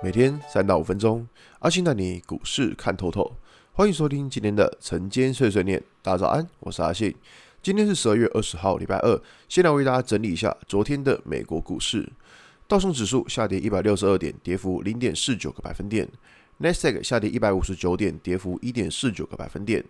每天三到五分钟，阿信带你股市看透透。欢迎收听今天的晨间碎碎念。大家早安，我是阿信。今天是十二月二十号，礼拜二。先来为大家整理一下昨天的美国股市。道琼指数下跌一百六十二点，跌幅零点四九个百分点。纳斯达克下跌一百五十九点，跌幅一点四九个百分点。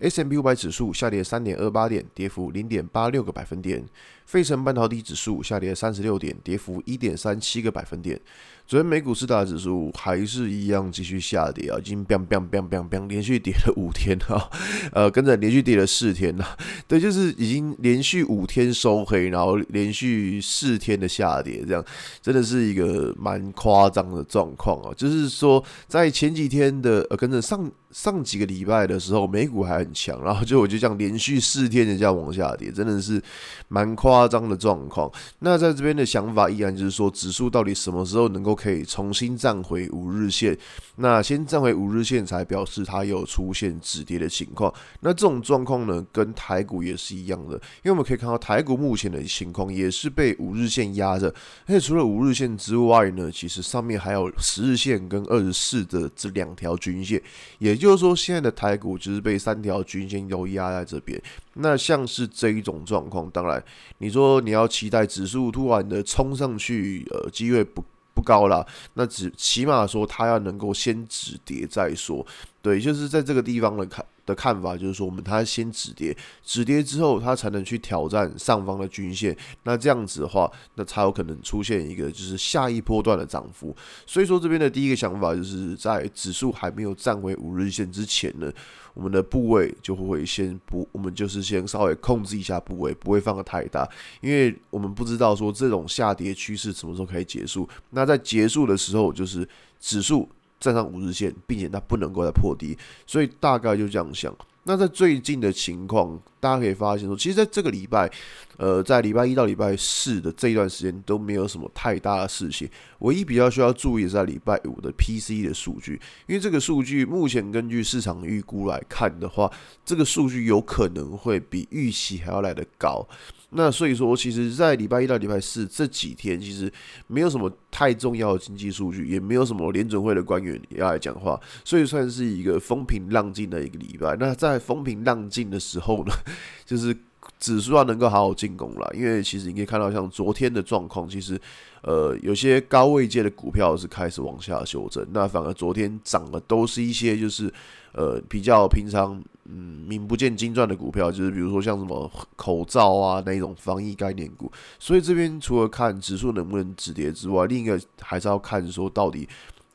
S M P 五百指数下跌三点二八点，跌幅零点八六个百分点。费城半导体指数下跌三十六点，跌幅一点三七个百分点。昨天美股四大指数还是一样继续下跌啊，已经 biang bang bang bang bang 连续跌了五天哈，呃，跟着连续跌了四天了，对，就是已经连续五天收黑，然后连续四天的下跌，这样真的是一个蛮夸张的状况啊。就是说，在前几天的呃，跟着上上几个礼拜的时候，美股还很强，然后就我就这样连续四天的这样往下跌，真的是蛮夸张的状况。那在这边的想法依然就是说，指数到底什么时候能够可以重新站回五日线，那先站回五日线才表示它有出现止跌的情况。那这种状况呢，跟台股也是一样的，因为我们可以看到台股目前的情况也是被五日线压着，而且除了五日线之外呢，其实上面还有十日线跟二十四的这两条均线，也就是说现在的台股就是被三条均线都压在这边。那像是这一种状况，当然你说你要期待指数突然的冲上去，呃，机会不。不高啦，那只起码说它要能够先止跌再说，对，就是在这个地方的看的看法，就是说我们它先止跌，止跌之后它才能去挑战上方的均线，那这样子的话，那才有可能出现一个就是下一波段的涨幅。所以说这边的第一个想法就是在指数还没有站回五日线之前呢。我们的部位就会先不，我们就是先稍微控制一下部位，不会放得太大，因为我们不知道说这种下跌趋势什么时候可以结束。那在结束的时候，就是指数站上五日线，并且它不能够再破低，所以大概就这样想。那在最近的情况，大家可以发现说，其实在这个礼拜，呃，在礼拜一到礼拜四的这一段时间都没有什么太大的事情。唯一比较需要注意的是在礼拜五的 PC 的数据，因为这个数据目前根据市场预估来看的话，这个数据有可能会比预期还要来得高。那所以说，其实，在礼拜一到礼拜四这几天，其实没有什么太重要的经济数据，也没有什么联准会的官员要来讲话，所以算是一个风平浪静的一个礼拜。那在在风平浪静的时候呢，就是指数要能够好好进攻了，因为其实你可以看到，像昨天的状况，其实呃有些高位界的股票是开始往下修正，那反而昨天涨的都是一些就是呃比较平常。嗯，名不见经传的股票，就是比如说像什么口罩啊那一种防疫概念股。所以这边除了看指数能不能止跌之外，另一个还是要看说到底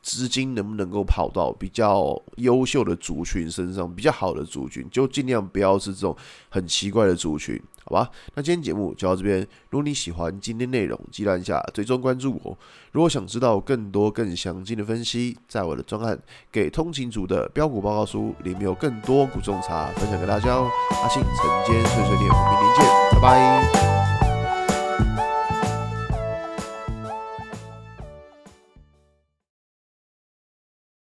资金能不能够跑到比较优秀的族群身上，比较好的族群，就尽量不要是这种很奇怪的族群。好吧，那今天节目就到这边。如果你喜欢今天内容，记得按下追踪关注我。如果想知道更多更详尽的分析，在我的专案《给通勤族的标股报告书》里面有更多股种茶分享给大家哦。阿信晨间碎碎念，我们明天见，拜拜。